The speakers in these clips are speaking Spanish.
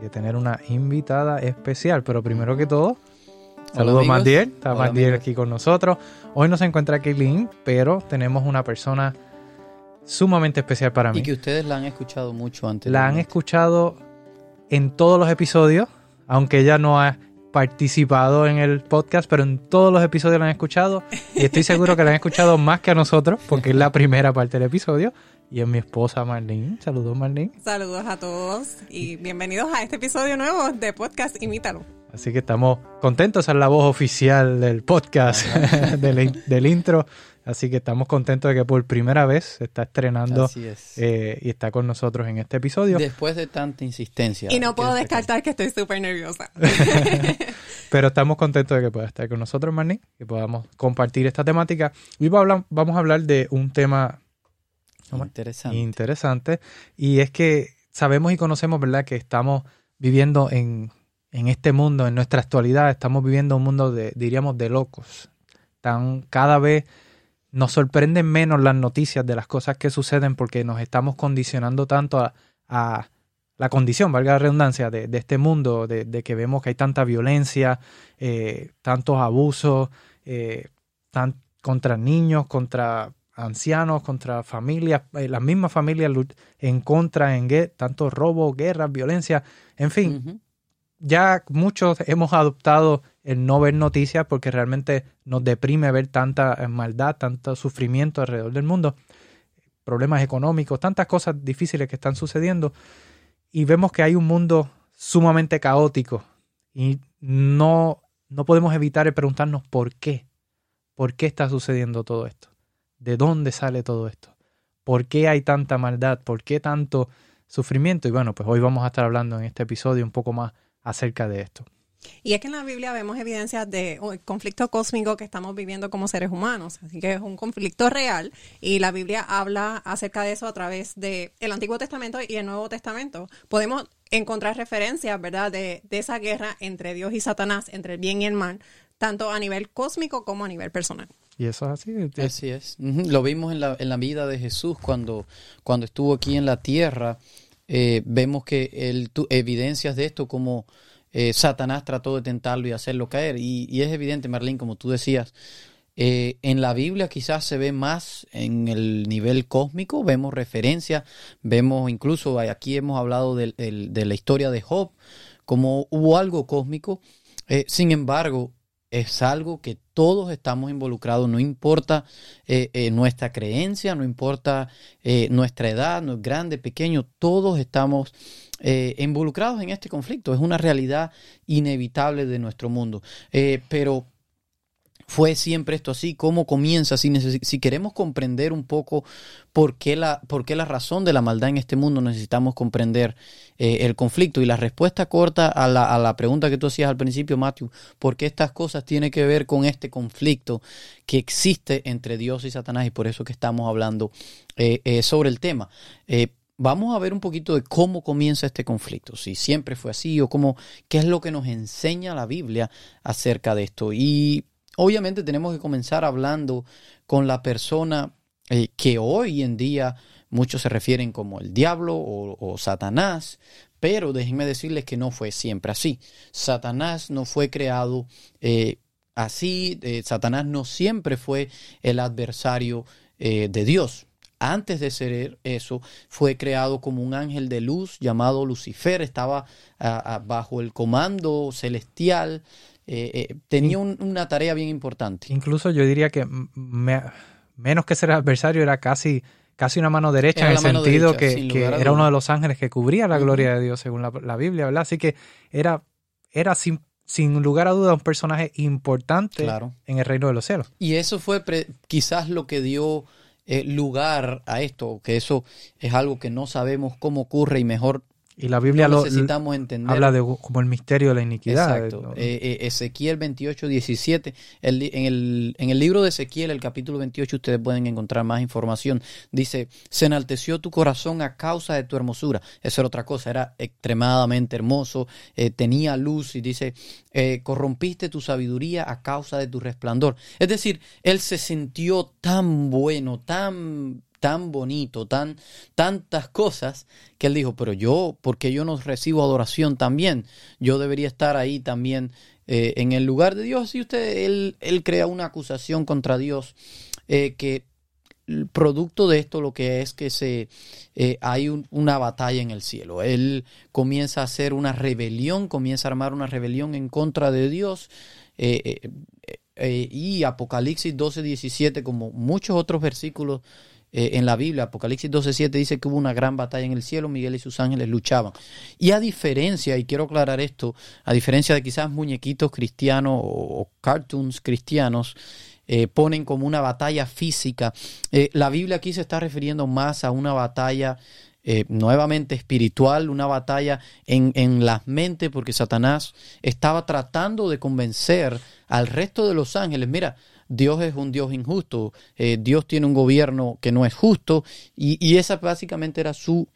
de tener una invitada especial. Pero primero que todo, saludos Mandiel. Está amigos. aquí con nosotros. Hoy no se encuentra Kaylin, pero tenemos una persona sumamente especial para mí. Y que ustedes la han escuchado mucho antes. La han escuchado en todos los episodios, aunque ella no ha participado en el podcast, pero en todos los episodios la han escuchado y estoy seguro que la han escuchado más que a nosotros porque es la primera parte del episodio y es mi esposa Marlene. Saludos Marlene. Saludos a todos y bienvenidos a este episodio nuevo de podcast Imítalo. Así que estamos contentos, esa es la voz oficial del podcast, del, in- del intro. Así que estamos contentos de que por primera vez se está estrenando es. eh, y está con nosotros en este episodio. Después de tanta insistencia. Y no puedo descartar que estoy súper nerviosa. Pero estamos contentos de que pueda estar con nosotros, Marnie, que podamos compartir esta temática. Hoy va a hablar- vamos a hablar de un tema Interesante. interesante y es que sabemos y conocemos, ¿verdad?, que estamos viviendo en, en este mundo, en nuestra actualidad, estamos viviendo un mundo de, diríamos, de locos. Tan, cada vez nos sorprenden menos las noticias de las cosas que suceden porque nos estamos condicionando tanto a, a la condición, valga la redundancia, de, de este mundo, de, de que vemos que hay tanta violencia, eh, tantos abusos, eh, tan- contra niños, contra ancianos, contra familias, eh, las mismas familias en contra, en tantos robos, guerras, violencia, en fin, ya muchos hemos adoptado el no ver noticias porque realmente nos deprime ver tanta eh, maldad, tanto sufrimiento alrededor del mundo, problemas económicos, tantas cosas difíciles que están sucediendo. Y vemos que hay un mundo sumamente caótico. Y no, no podemos evitar el preguntarnos por qué, por qué está sucediendo todo esto, de dónde sale todo esto, por qué hay tanta maldad, por qué tanto sufrimiento y bueno, pues hoy vamos a estar hablando en este episodio un poco más acerca de esto. Y es que en la Biblia vemos evidencias de conflicto cósmico que estamos viviendo como seres humanos, así que es un conflicto real y la Biblia habla acerca de eso a través de el Antiguo Testamento y el Nuevo Testamento. Podemos encontrar referencias, ¿verdad?, de esa guerra entre Dios y Satanás, entre el bien y el mal, tanto a nivel cósmico como a nivel personal. Y eso es así. Así es. Lo vimos en la, en la vida de Jesús cuando, cuando estuvo aquí en la tierra. Eh, vemos que él tu- evidencias de esto como eh, Satanás trató de tentarlo y hacerlo caer. Y, es evidente, Marlene, como tú decías, eh, en la Biblia quizás se ve más en el nivel cósmico, vemos referencias, vemos incluso, aquí hemos hablado del- de la historia de Job, como hubo algo cósmico. Eh, sin embargo, es algo que todos estamos involucrados, no importa eh, eh, nuestra creencia, no importa eh, nuestra edad, no es grande, pequeño, todos estamos involucrados en este conflicto. Es una realidad inevitable de nuestro mundo. Pero fue siempre esto así, cómo comienza, si, si queremos comprender un poco por qué, la, por qué la razón de la maldad en este mundo, necesitamos comprender eh, el conflicto. Y la respuesta corta a la, a la pregunta que tú hacías al principio, Matthew, ¿por qué estas cosas tienen que ver con este conflicto que existe entre Dios y Satanás? Y por eso que estamos hablando eh, eh, sobre el tema. Vamos a ver un poquito de cómo comienza este conflicto, si siempre fue así o cómo, qué es lo que nos enseña la Biblia acerca de esto. Y obviamente tenemos que comenzar hablando con la persona eh, que hoy en día muchos se refieren como el diablo o, Satanás, pero déjenme decirles que no fue siempre así. Satanás no fue creado eh, así, eh, Satanás no siempre fue el adversario de Dios. Antes de ser eso, fue creado como un ángel de luz llamado Lucifer, estaba bajo el comando celestial, eh, eh, tenía un- una tarea bien importante. Incluso yo diría que me- menos que ser adversario era casi, casi una mano derecha Era en el sentido derecha, que, era uno de los ángeles que cubría la gloria de Dios según la, la Biblia, ¿verdad? Así que era, era sin, sin lugar a duda un personaje importante Claro. en el reino de los cielos. Y eso fue pre- quizás lo que dio eh, lugar a esto, que eso es algo que no sabemos cómo ocurre y mejor Y la Biblia no lo, necesitamos entender. habla de como el misterio de la iniquidad. Exacto. Eh, eh, Ezequiel 28, 17. El en, el, en el libro de Ezequiel, el capítulo 28, ustedes pueden encontrar más información. Dice, se enalteció tu corazón a causa de tu hermosura. Eso era otra cosa, era extremadamente hermoso, eh, tenía luz y dice, eh, corrompiste tu sabiduría a causa de tu resplandor. Es decir, él se sintió tan bueno, tan tan bonito, tan tantas cosas que él dijo, pero yo, ¿por qué yo no recibo adoración también? Yo debería estar ahí también eh, en el lugar de Dios. Y usted, él, él crea una acusación contra Dios eh, que producto de esto lo que es que se eh, hay un- una batalla en el cielo. Él comienza a hacer una rebelión, comienza a armar una rebelión en contra de Dios. y Apocalipsis 12, 17, como muchos otros versículos eh, en la Biblia, Apocalipsis 12.7 dice que hubo una gran batalla en el cielo, Miguel y sus ángeles luchaban. Y a diferencia, y quiero aclarar esto, a diferencia de quizás muñequitos cristianos o, cartoons cristianos, eh, ponen como una batalla física, eh, la Biblia aquí se está refiriendo más a una batalla nuevamente espiritual, una batalla en, en las mentes, porque Satanás estaba tratando de convencer al resto de los ángeles, mira, Dios es un Dios injusto, eh, Dios tiene un gobierno que no es justo, y, y esa básicamente era su,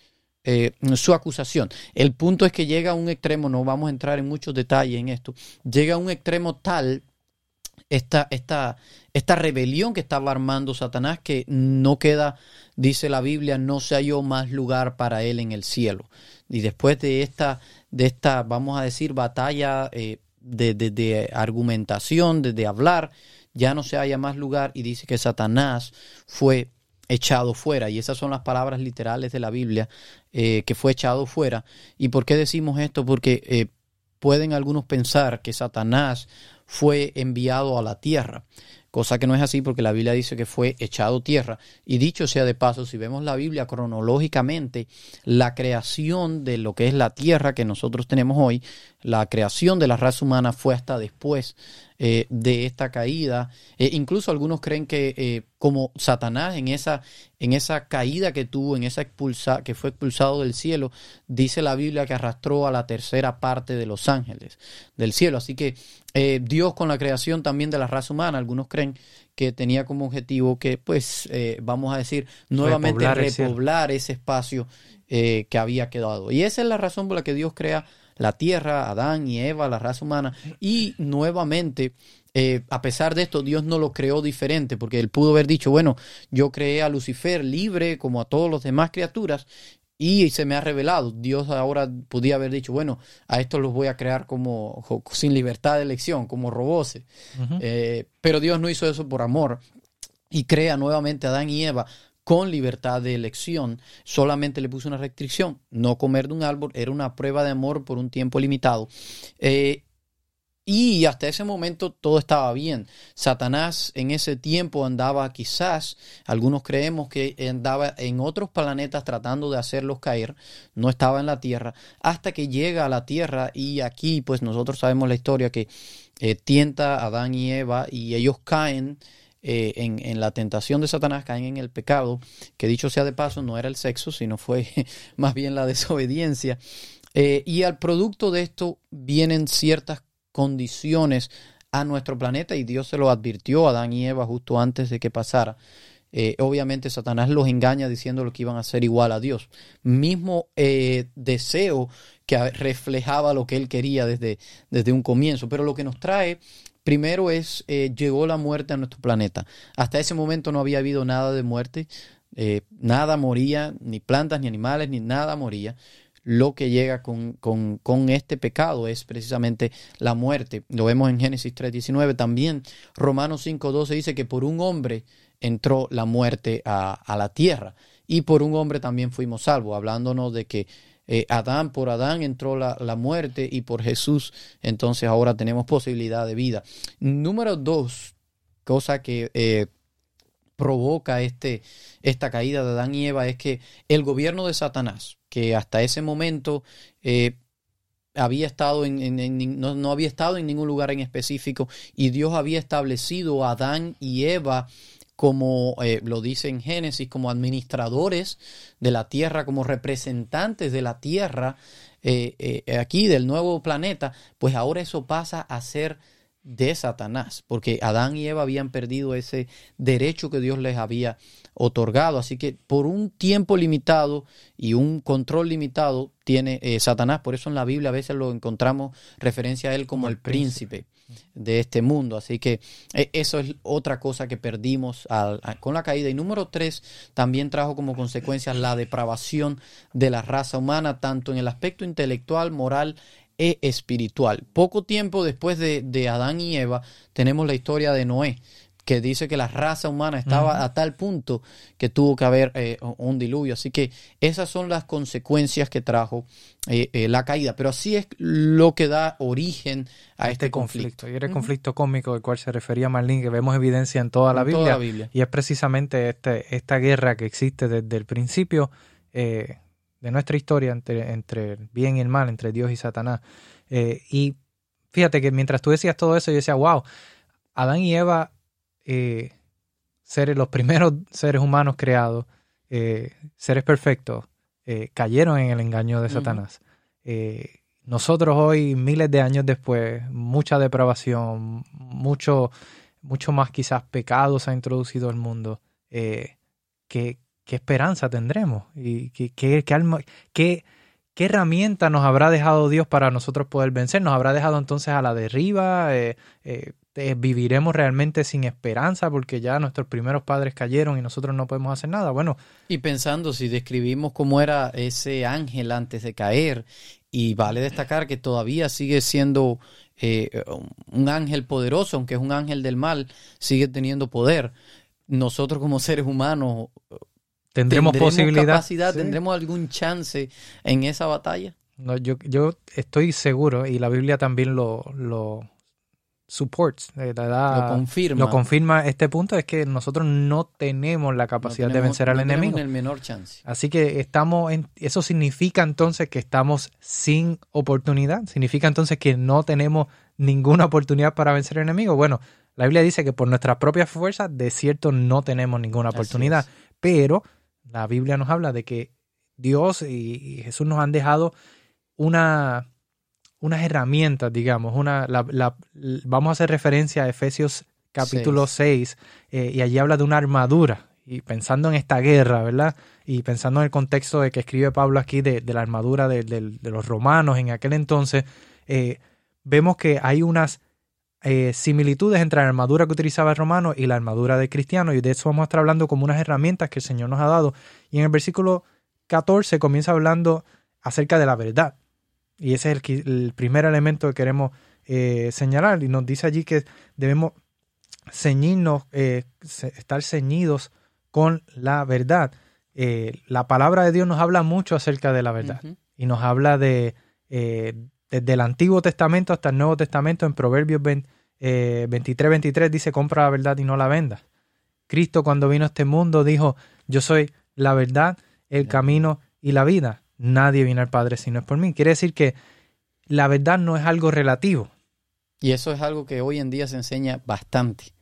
eh, su acusación. El punto es que llega a un extremo, no vamos a entrar en muchos detalles en esto, llega a un extremo tal esta, esta, esta rebelión que estaba armando Satanás que no queda, dice la Biblia, no se halló más lugar para él en el cielo. Y después de esta, de esta vamos a decir, batalla eh, de, de- argumentación, de hablar, ya no se halla más lugar y dice que Satanás fue echado fuera. Y esas son las palabras literales de la Biblia, eh, que fue echado fuera. ¿Y por qué decimos esto? Porque eh, pueden algunos pensar que Satanás fue enviado a la tierra, cosa que no es así porque la Biblia dice que fue echado tierra. Y dicho sea de paso, si vemos la Biblia cronológicamente, la creación de lo que es la tierra que nosotros tenemos hoy, la creación de la raza humana fue hasta después eh, de esta caída. Eh, incluso algunos creen que eh, como Satanás en esa, en esa caída que tuvo, en esa expulsa, que fue expulsado del cielo, dice la Biblia que arrastró a la tercera parte de los ángeles del cielo. Así que Dios con la creación también de la raza humana, algunos creen que tenía como objetivo que, pues, vamos a decir, nuevamente Repoblar ese espacio que había quedado. Y esa es la razón por la que Dios crea la tierra, Adán y Eva, la raza humana, y nuevamente, eh, a pesar de esto, Dios no lo creó diferente, porque él pudo haber dicho, bueno, yo creé a Lucifer libre como a todos los demás criaturas, y se me ha revelado. Dios ahora podía haber dicho, bueno, a estos los voy a crear como sin libertad de elección, como robots. Eh, pero Dios no hizo eso por amor y crea nuevamente a Adán y Eva con libertad de elección. Solamente le puso una restricción, no comer de un árbol, era una prueba de amor por un tiempo limitado. Eh, y hasta ese momento todo estaba bien. Satanás en ese tiempo andaba quizás, algunos creemos que andaba en otros planetas tratando de hacerlos caer, no estaba en la Tierra, hasta que llega a la Tierra y aquí pues nosotros sabemos la historia que eh, tienta a Adán y Eva y ellos caen eh, en, la tentación de Satanás, caen en el pecado, que dicho sea de paso no era el sexo, sino fue más bien la desobediencia. Eh, y al producto de esto vienen ciertas condiciones a nuestro planeta y Dios se lo advirtió a Adán y Eva justo antes de que pasara. Eh, obviamente Satanás los engaña diciendo que iban a ser igual a Dios. Mismo deseo que reflejaba lo que él quería desde, desde un comienzo. Pero lo que nos trae primero es, eh, llegó la muerte a nuestro planeta. Hasta ese momento no había habido nada de muerte. Eh, nada moría, ni plantas, ni animales, ni nada moría lo que llega con, con, con, este pecado es precisamente la muerte. Lo vemos en Génesis 3.19. También Romanos 5.12 dice que por un hombre entró la muerte a, a, la tierra y por un hombre también fuimos salvos, hablándonos de que eh, Adán, por Adán entró la, la, muerte y por Jesús entonces ahora tenemos posibilidad de vida. Número dos, cosa que... Eh, provoca este, esta caída de Adán y Eva es que el gobierno de Satanás, que hasta ese momento eh, había estado en, en, no, no, había estado en ningún lugar en específico y Dios había establecido a Adán y Eva como eh, lo dice en Génesis, como administradores de la tierra, como representantes de la tierra eh, eh, aquí del nuevo planeta, pues ahora eso pasa a ser de Satanás, porque Adán y Eva habían perdido ese derecho que Dios les había otorgado. Así que por un tiempo limitado y un control limitado tiene eh, Satanás. Por eso en la Biblia a veces lo encontramos referencia a él como, el príncipe. De este mundo. Así que eh, eso es otra cosa que perdimos con la caída. Y número tres, también trajo como consecuencia la depravación de la raza humana, tanto en el aspecto intelectual, moral e espiritual. Poco tiempo después de, de Adán y Eva tenemos la historia de Noé que dice que la raza humana estaba a tal punto que tuvo que haber eh, un diluvio. Así que esas son las consecuencias que trajo eh, eh, la caída. Pero así es lo que da origen a este, este conflicto. Y era el conflicto cósmico al cual se refería Marlene, que vemos evidencia en toda, la, Biblia, Y es precisamente este, esta guerra que existe desde el principio de nuestra historia entre, entre el bien y el mal, entre Dios y Satanás. y fíjate que mientras tú decías todo eso, yo decía, wow, Adán y Eva eh, seres, los primeros seres humanos creados, eh, seres perfectos, eh, cayeron en el engaño de Satanás. nosotros hoy, miles de años después, mucha depravación, mucho, mucho más quizás pecados ha introducido al mundo. ¿qué, ¿qué, esperanza tendremos? ¿Y qué, qué, qué, qué herramienta nos habrá dejado Dios para nosotros poder vencer? ¿Nos habrá dejado entonces a la derriba? Eh, este, viviremos realmente sin esperanza porque ya nuestros primeros padres cayeron y nosotros no podemos hacer nada. Bueno. Y pensando si describimos cómo era ese ángel antes de caer, y vale destacar que todavía sigue siendo eh, un ángel poderoso, aunque es un ángel del mal, sigue teniendo poder. Nosotros como seres humanos tendremos, posibilidad, capacidad, tendremos algún chance en esa batalla. No, yo, yo estoy seguro, y la Biblia también lo, lo, supports, lo confirma. Lo confirma este punto, es que nosotros no tenemos la capacidad de vencer al enemigo. el menor chance. Así que estamos en, eso significa entonces que estamos sin oportunidad, significa entonces que no tenemos ninguna oportunidad para vencer al enemigo. Bueno, la Biblia dice que por nuestras propias fuerzas de cierto no tenemos ninguna oportunidad, pero la Biblia nos habla de que Dios y Jesús nos han dejado una unas herramientas, digamos, una, la, vamos a hacer referencia a Efesios capítulo 6, eh, y allí habla de una armadura, y pensando en esta guerra, ¿verdad? Y pensando en el contexto de que escribe Pablo aquí de, la armadura de, los romanos en aquel entonces, eh, vemos que hay unas eh, similitudes entre la armadura que utilizaba el romano y la armadura del cristiano, y de eso vamos a estar hablando como unas herramientas que el Señor nos ha dado. Y en el versículo 14 comienza hablando acerca de la verdad. Y ese es el, primer elemento que queremos eh, señalar. Y nos dice allí que debemos ceñirnos, eh, estar ceñidos con la verdad. Eh, la palabra de Dios nos habla mucho acerca de la verdad. Y nos habla de, desde el Antiguo Testamento hasta el Nuevo Testamento, en Proverbios 23, 23 dice, compra la verdad y no la venda. Cristo cuando vino a este mundo dijo, yo soy la verdad, el camino y la vida nadie viene al Padre si no es por mí. Quiere decir que la verdad no es algo relativo. Y eso es algo que hoy en día se enseña bastante.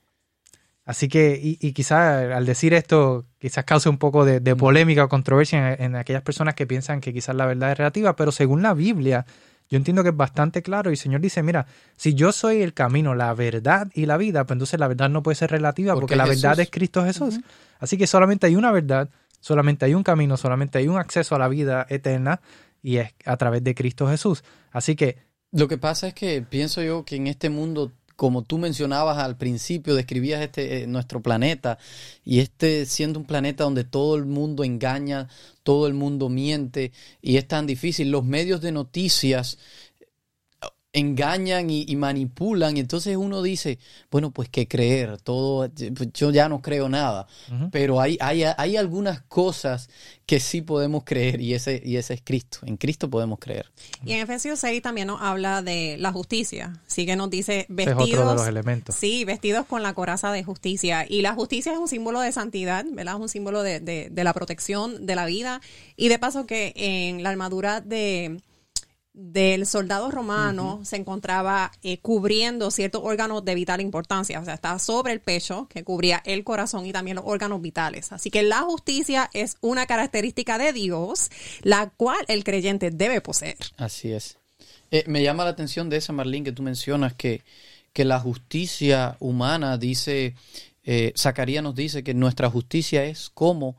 Así que, y, y quizás al decir esto, quizás cause un poco de, polémica o controversia en, aquellas personas que piensan que quizás la verdad es relativa, pero según la Biblia, yo entiendo que es bastante claro y el Señor dice, mira, si yo soy el camino, la verdad y la vida, pues entonces la verdad no puede ser relativa porque, la verdad es Cristo Jesús. Así que solamente hay una verdad Solamente hay un camino, solamente hay un acceso a la vida eterna y es a través de Cristo Jesús. Así que... Lo que pasa es que pienso yo que en este mundo como tú mencionabas al principio, describías este eh, nuestro planeta y este siendo un planeta donde todo el mundo engaña, todo el mundo miente y es tan difícil. Los medios de noticias engañan y, manipulan y entonces uno dice, bueno, pues qué creer, todo, yo ya no creo nada, pero hay, hay, hay, algunas cosas que sí podemos creer y ese, y ese es Cristo, en Cristo podemos creer. Y en Efesios 6 también nos habla de la justicia, sí que nos dice vestidos, es otro de los elementos. Sí, vestidos con la coraza de justicia. Y la justicia es un símbolo de santidad, ¿verdad? Es un símbolo de, de, de la protección de la vida. Y de paso que en la armadura de del soldado romano se encontraba eh, cubriendo ciertos órganos de vital importancia, o sea, estaba sobre el pecho, que cubría el corazón y también los órganos vitales. Así que la justicia es una característica de Dios, la cual el creyente debe poseer. Así es. Eh, me llama la atención de esa, Marlene, que tú mencionas que, que la justicia humana, dice, eh, Zacarías nos dice que nuestra justicia es como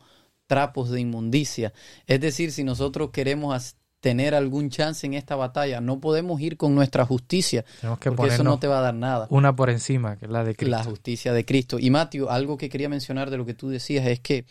trapos de inmundicia. Es decir, si nosotros queremos tener algún chance en esta batalla. No podemos ir con nuestra justicia, que porque eso no te va a dar nada. Una por encima, que es la de Cristo. La justicia de Cristo. Y Mateo, algo que quería mencionar de lo que tú decías es que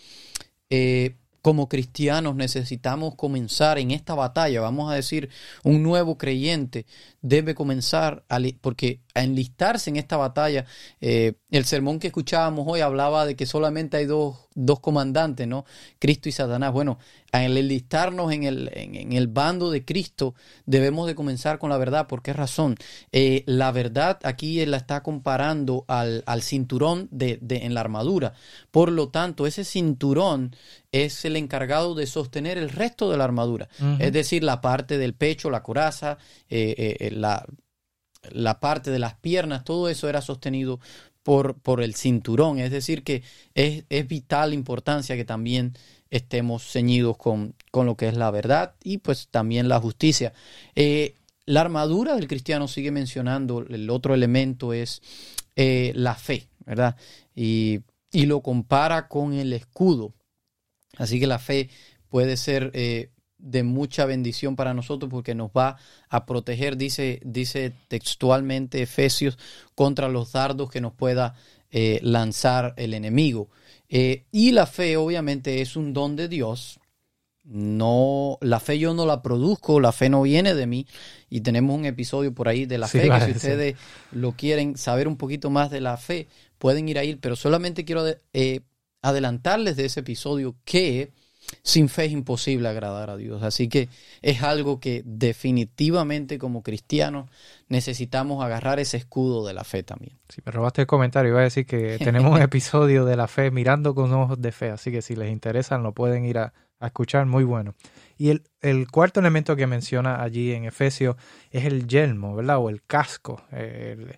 eh, como cristianos necesitamos comenzar en esta batalla, vamos a decir, un nuevo creyente debe comenzar, a, porque a enlistarse en esta batalla, eh, el sermón que escuchábamos hoy hablaba de que solamente hay dos, dos comandantes, ¿no? Cristo y Satanás. Bueno, al enlistarnos en el, en, el bando de Cristo, debemos de comenzar con la verdad. ¿Por qué razón? Eh, la verdad aquí él la está comparando al, al cinturón de, de, en la armadura. Por lo tanto, ese cinturón es el encargado de sostener el resto de la armadura. Es decir, la parte del pecho, la coraza, eh, eh, la, la parte de las piernas, todo eso era sostenido por, por el cinturón. Es decir, que es, es vital importancia que también estemos ceñidos con, con, lo que es la verdad y pues también la justicia. Eh, la armadura del cristiano sigue mencionando, el otro elemento es eh, la fe, ¿verdad? Y, y, lo compara con el escudo. Así que la fe puede ser eh, de mucha bendición para nosotros porque nos va a proteger, dice, dice textualmente Efesios, contra los dardos que nos pueda lanzar el enemigo. Eh, y la fe obviamente es un don de Dios. No, la fe yo no la produzco, la fe no viene de mí. Y tenemos un episodio por ahí de la fe, que si ustedes lo quieren saber un poquito más de la fe, pueden ir a ir. Pero solamente quiero eh, adelantarles de ese episodio que sin fe es imposible agradar a Dios. Así que es algo que definitivamente como cristianos necesitamos agarrar ese escudo de la fe también. Si me robaste el comentario, iba a decir que tenemos un episodio de la fe mirando con ojos de fe, así que si les interesa lo pueden ir a, escuchar, muy bueno. Y el, el, cuarto elemento que menciona allí en Efesios es el yelmo, ¿verdad? O el casco el,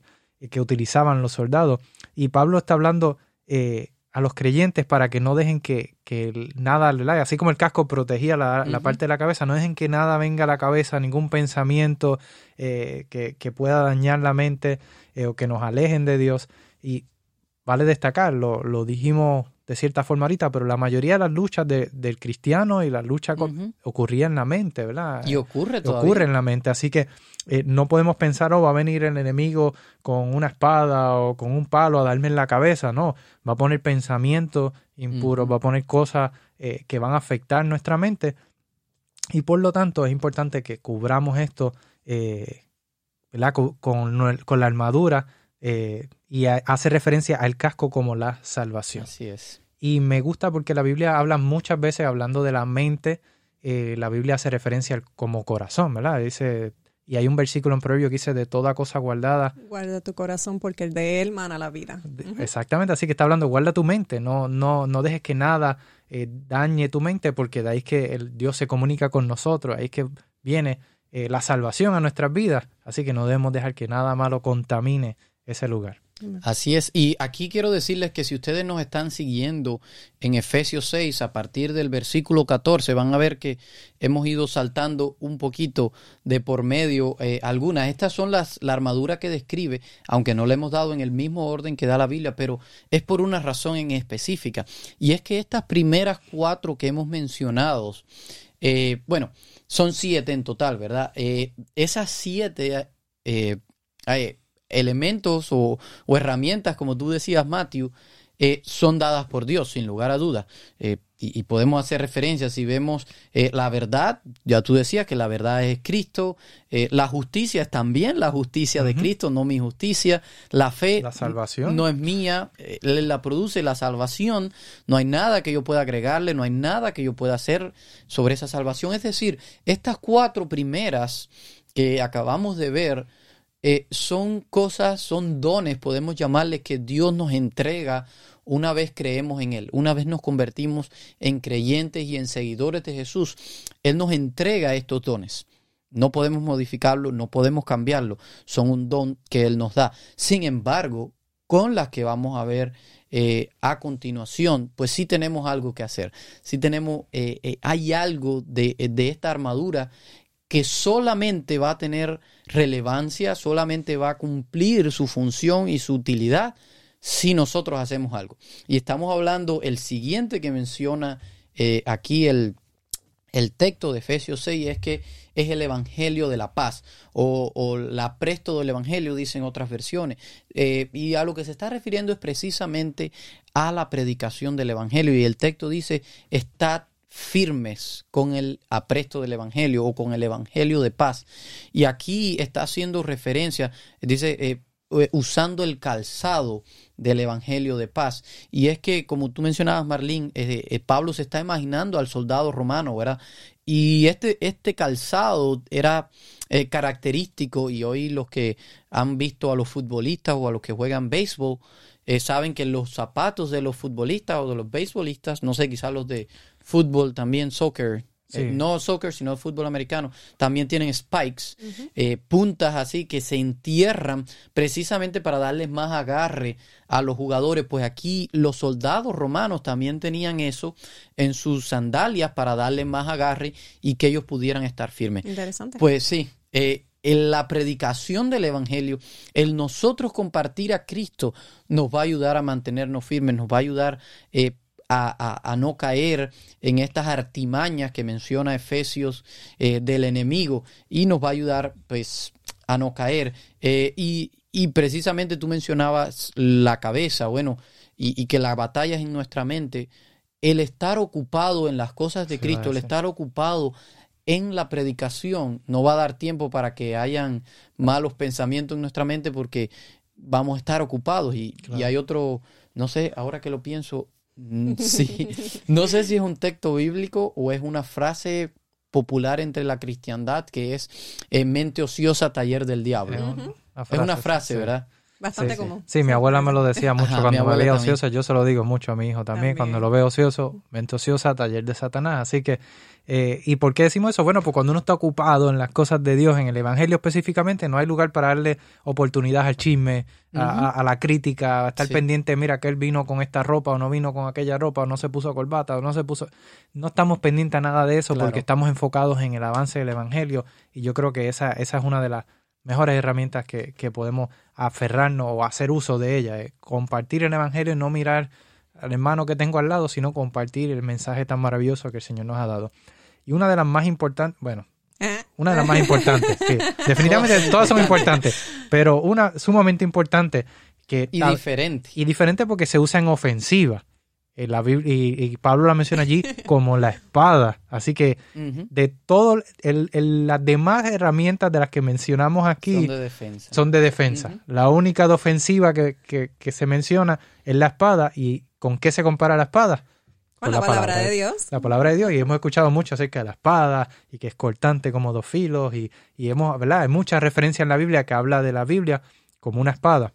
que utilizaban los soldados. Y Pablo está hablando... Eh, a los creyentes para que no dejen que, que nada le así como el casco protegía la, parte de la cabeza, no dejen que nada venga a la cabeza, ningún pensamiento eh, que, que, pueda dañar la mente eh, o que nos alejen de Dios. Y vale destacar, lo, lo dijimos de cierta forma ahorita, pero la mayoría de las luchas del cristiano y las luchas ocurrían en la mente, ¿verdad? Y ocurre todavía. Ocurre en la mente, así que eh, no podemos pensar, oh, va a venir el enemigo con una espada o con un palo a darme en la cabeza, no, va a poner pensamientos impuros, va a poner cosas eh, que van a afectar nuestra mente. Y por lo tanto es importante que cubramos esto eh, Con, con, la armadura y hace referencia al casco como la salvación. Así es. Y me gusta porque la Biblia habla muchas veces hablando de la mente, eh, la Biblia hace referencia como corazón, ¿verdad? Dice, y hay un versículo en Proverbio que dice, de toda cosa guardada. Guarda tu corazón porque el de él mana la vida. Exactamente, así que está hablando, guarda tu mente, no, no, no dejes que nada eh, dañe tu mente porque de ahí es que el Dios se comunica con nosotros, ahí es que viene eh, la salvación a nuestras vidas, así que no debemos dejar que nada malo contamine ese lugar. Así es, y aquí quiero decirles que si ustedes nos están siguiendo en Efesios 6 a partir del versículo 14, van a ver que hemos ido saltando un poquito de por medio eh, algunas. Estas son las, la armadura que describe, aunque no le hemos dado en el mismo orden que da la Biblia, pero es por una razón en específica. Y es que estas primeras cuatro que hemos mencionado, eh, bueno, son siete en total, ¿verdad? Eh, esas siete elementos o, herramientas, como tú decías, Matthew, eh, son dadas por Dios, sin lugar a dudas. Eh, y, podemos hacer referencia, si vemos eh, la verdad, ya tú decías que la verdad es Cristo, la justicia es también la justicia de Cristo, no mi justicia, la fe la salvación. no es mía, Él la produce la salvación, no hay nada que yo pueda agregarle, no hay nada que yo pueda hacer sobre esa salvación. Es decir, estas cuatro primeras que acabamos de ver, eh, son cosas, son dones, podemos llamarles, que Dios nos entrega una vez creemos en Él, una vez nos convertimos en creyentes y en seguidores de Jesús. Él nos entrega estos dones. No podemos modificarlo, no podemos cambiarlo. Son un don que Él nos da. Sin embargo, con las que vamos a ver eh, a continuación, pues sí tenemos algo que hacer. Sí tenemos, eh, eh, hay algo de, de esta armadura que solamente va a tener relevancia, solamente va a cumplir su función y su utilidad si nosotros hacemos algo. Y estamos hablando, el siguiente que menciona aquí el, el texto de Efesios 6 es que es el Evangelio de la paz o, la presto del Evangelio, dicen otras versiones. Eh, y a lo que se está refiriendo es precisamente a la predicación del Evangelio. Y el texto dice, estad firmes con el apresto del Evangelio o con el Evangelio de paz. Y aquí está haciendo referencia, dice, eh, eh, usando el calzado del Evangelio de paz. Y es que, como tú mencionabas, Marlene, Pablo se está imaginando al soldado romano, ¿verdad? Y este, este calzado era eh, característico y hoy los que han visto a los futbolistas o a los que juegan béisbol eh, saben que los zapatos de los futbolistas o de los beisbolistas, no sé, quizás los de fútbol también, soccer, eh, no soccer, sino fútbol americano, también tienen spikes, eh, puntas así que se entierran precisamente para darles más agarre a los jugadores. Pues aquí los soldados romanos también tenían eso en sus sandalias para darles más agarre y que ellos pudieran estar firmes. Interesante. Pues sí, eh, en la predicación del Evangelio, el nosotros compartir a Cristo nos va a ayudar a mantenernos firmes, nos va a ayudar eh, a, no caer en estas artimañas que menciona Efesios eh, del enemigo y nos va a ayudar pues a no caer. Eh, y, precisamente tú mencionabas la cabeza, bueno, y, que la batalla es en nuestra mente. El estar ocupado en las cosas de Cristo, el estar ocupado en la predicación, no va a dar tiempo para que hayan malos pensamientos en nuestra mente porque vamos a estar ocupados. Y, y hay otro, no sé, ahora que lo pienso, Mm, sí, no sé si es un texto bíblico o es una frase popular entre la cristiandad que es eh, mente ociosa, taller del diablo. Es una frase, ¿verdad? Bastante sí, común. Sí. mi abuela me lo decía mucho cuando me veía ociosa. Yo se lo digo mucho a mi hijo también. Cuando lo veo ocioso, mente ociosa, taller de Satanás. Así que, eh, ¿y por qué decimos eso? Bueno, pues cuando uno está ocupado en las cosas de Dios, en el Evangelio específicamente, no hay lugar para darle oportunidad al chisme, a, la crítica, a estar pendiente, mira, que él vino con esta ropa o no vino con aquella ropa o no se puso corbata o no se puso... No estamos pendientes a nada de eso porque estamos enfocados en el avance del Evangelio y yo creo que esa, esa es una de las mejores herramientas que, que podemos aferrarnos o hacer uso de ella. Eh, compartir el Evangelio y no mirar al hermano que tengo al lado, sino compartir el mensaje tan maravilloso que el Señor nos ha dado. Y una de las más importantes, bueno, una de las más importantes, definitivamente todas son importantes, pero una sumamente importante que... Y diferente. Y diferente porque se usa en ofensiva. Eh, y, Pablo la menciona allí como la espada. Así que de todo, las demás herramientas de las que mencionamos aquí son de defensa. Son de defensa. La única de ofensiva que, que, se menciona es la espada. ¿Y con qué se compara la espada? Con, la, palabra, de Dios. La palabra de Dios. Y hemos escuchado mucho acerca de la espada y que es cortante como dos filos. Y, y hemos, ¿verdad? Hay muchas referencias en la Biblia que habla de la Biblia como una espada.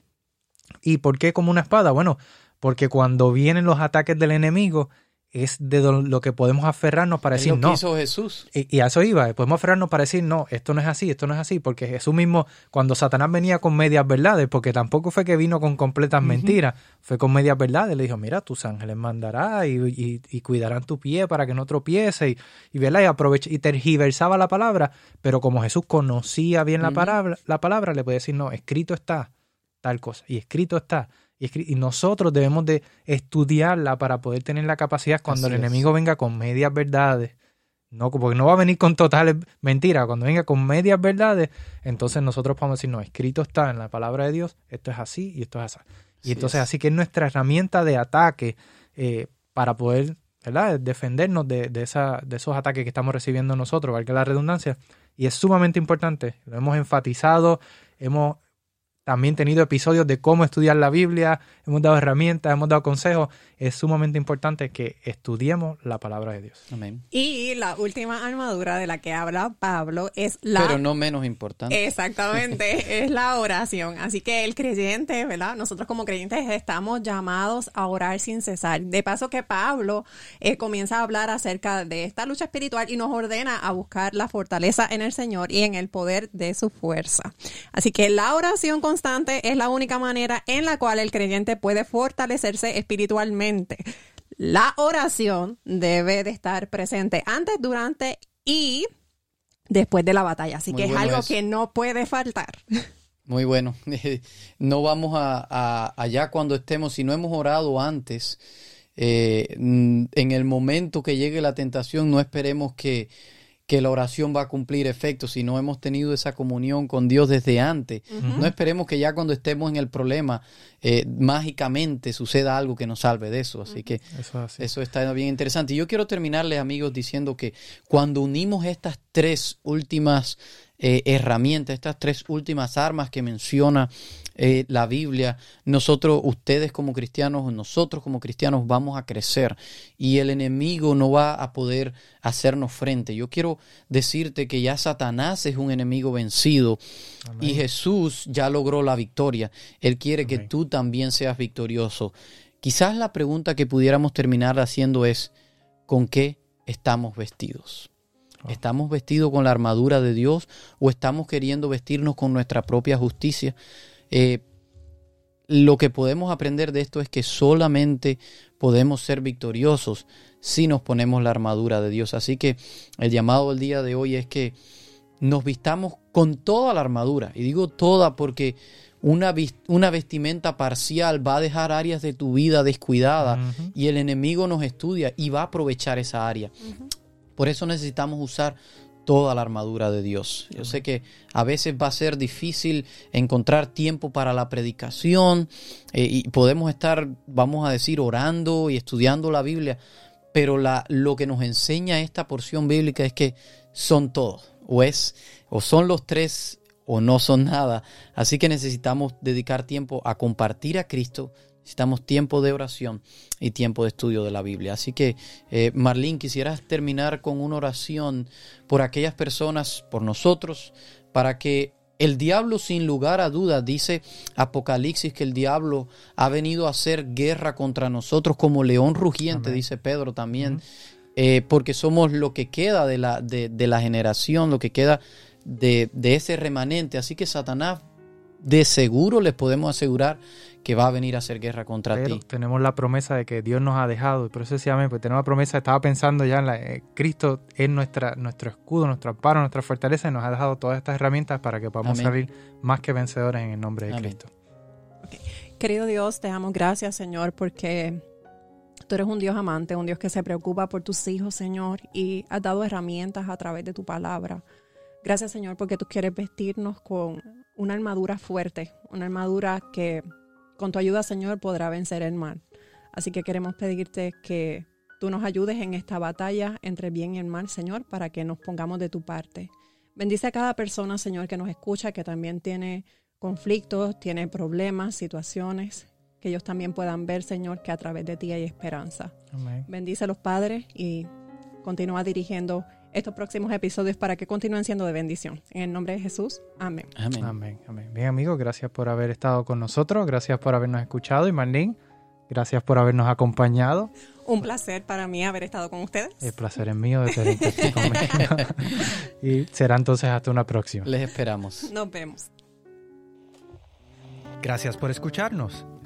¿Y por qué como una espada? Bueno, porque cuando vienen los ataques del enemigo, es de lo que podemos aferrarnos para decir no. hizo Jesús. Y, a eso iba, podemos aferrarnos para decir no, esto no es así, esto no es así, porque Jesús mismo, cuando Satanás venía con medias verdades, porque tampoco fue que vino con completas mentiras, fue con medias verdades, le dijo, mira, tus ángeles mandará y, y, cuidarán tu pie para que no tropiece, y, y, y, aprovecha, y tergiversaba la palabra, pero como Jesús conocía bien la, palabra, la palabra, le puede decir, no, escrito está tal cosa, y escrito está. Y, nosotros debemos de estudiarla para poder tener la capacidad cuando el enemigo venga con medias verdades, no, porque no va a venir con totales mentiras, cuando venga con medias verdades, entonces nosotros podemos decir, no, escrito está en la palabra de Dios, esto es así y esto es así. Y entonces así que es nuestra herramienta de ataque eh, para poder ¿verdad? defendernos de, de, esa, de esos ataques que estamos recibiendo nosotros, valga la redundancia. Y es sumamente importante, lo hemos enfatizado, hemos también tenido episodios de cómo estudiar la Biblia, hemos dado herramientas, hemos dado consejos. Es sumamente importante que estudiemos la palabra de Dios. Amén. Y la última armadura de la que habla Pablo es la... Pero no menos importante. Exactamente, es la oración. Así que el creyente, ¿verdad? Nosotros como creyentes estamos llamados a orar sin cesar. De paso que Pablo eh, comienza a hablar acerca de esta lucha espiritual y nos ordena a buscar la fortaleza en el Señor y en el poder de su fuerza. Así que la oración con constante es la única manera en la cual el creyente puede fortalecerse espiritualmente. La oración debe de estar presente antes, durante y después de la batalla. Así Muy que es algo eso. que no puede faltar. Muy bueno. No vamos a, a- allá cuando estemos, si no hemos orado antes, eh, en el momento que llegue la tentación, no esperemos que, que la oración va a cumplir efecto, si no hemos tenido esa comunión con Dios desde antes. No esperemos que ya cuando estemos en el problema, eh, mágicamente suceda algo que nos salve de eso. Así que Eso así. eso está bien interesante. Y yo quiero terminarles, amigos, diciendo que cuando unimos estas tres últimas eh, herramientas, estas tres últimas armas que menciona eh, la Biblia, nosotros, ustedes como cristianos, nosotros como cristianos vamos a crecer y el enemigo no va a poder hacernos frente. Yo quiero decirte que ya Satanás es un enemigo vencido y Jesús ya logró la victoria. Él quiere que tú también seas victorioso. Quizás la pregunta que pudiéramos terminar haciendo es, ¿con qué estamos vestidos? Oh. ¿Estamos vestidos con la armadura de Dios o estamos queriendo vestirnos con nuestra propia justicia? Eh, lo que podemos aprender de esto es que solamente podemos ser victoriosos si nos ponemos la armadura de Dios. Así que el llamado del día de hoy es que nos vistamos con toda la armadura. Y digo toda porque una, vestimenta parcial va a dejar áreas de tu vida descuidadas y el enemigo nos estudia y va a aprovechar esa área. Por eso necesitamos usar toda la armadura de Dios. Yo sé que a veces va a ser difícil encontrar tiempo para la predicación eh, y podemos estar, vamos a decir, orando y estudiando la Biblia, pero la, lo que nos enseña esta porción bíblica es que son todos, o es, o son los tres, o no son nada. Así que necesitamos dedicar tiempo a compartir a Cristo, necesitamos tiempo de oración y tiempo de estudio de la Biblia. Así que, eh, Marlene, quisieras terminar con una oración por aquellas personas, por nosotros, para que el diablo, sin lugar a dudas, dice Apocalipsis que el diablo ha venido a hacer guerra contra nosotros como león rugiente, Amén. dice Pedro también, eh, porque somos lo que queda de la, de, de la generación, lo que queda de, de ese remanente. Así que Satanás, de seguro les podemos asegurar que va a venir a hacer guerra contra Pero ti. tenemos la promesa de que Dios nos ha dejado, y por eso decía, amén, pues tenemos la promesa, estaba pensando ya en la, eh, Cristo es nuestra, nuestro escudo, nuestro amparo, nuestra fortaleza, y nos ha dejado todas estas herramientas para que podamos Amén. salir más que vencedores en el nombre de Amén. Cristo. Querido Dios, te damos gracias, Señor, porque tú eres un Dios amante, un Dios que se preocupa por tus hijos, Señor, y has dado herramientas a través de tu palabra. Gracias, Señor, porque tú quieres vestirnos con una armadura fuerte, una armadura que con tu ayuda, Señor, podrá vencer el mal. Así que queremos pedirte que tú nos ayudes en esta batalla entre el bien y el mal, Señor, para que nos pongamos de tu parte. Bendice a cada persona, Señor, que nos escucha, que también tiene conflictos, tiene problemas, situaciones, que ellos también puedan ver, Señor, que a través de ti hay esperanza. Amén. Bendice a los padres y continúa dirigiendo estos próximos episodios para que continúen siendo de bendición. En el nombre de Jesús, amén. Amén. Amén, amén. Bien, amigos, gracias por haber estado con nosotros, gracias por habernos escuchado, y Marlene, gracias por habernos acompañado. Un placer para mí haber estado con ustedes. El placer es mío de aquí conmigo. y será entonces hasta una próxima. Les esperamos. Nos vemos. Gracias por escucharnos.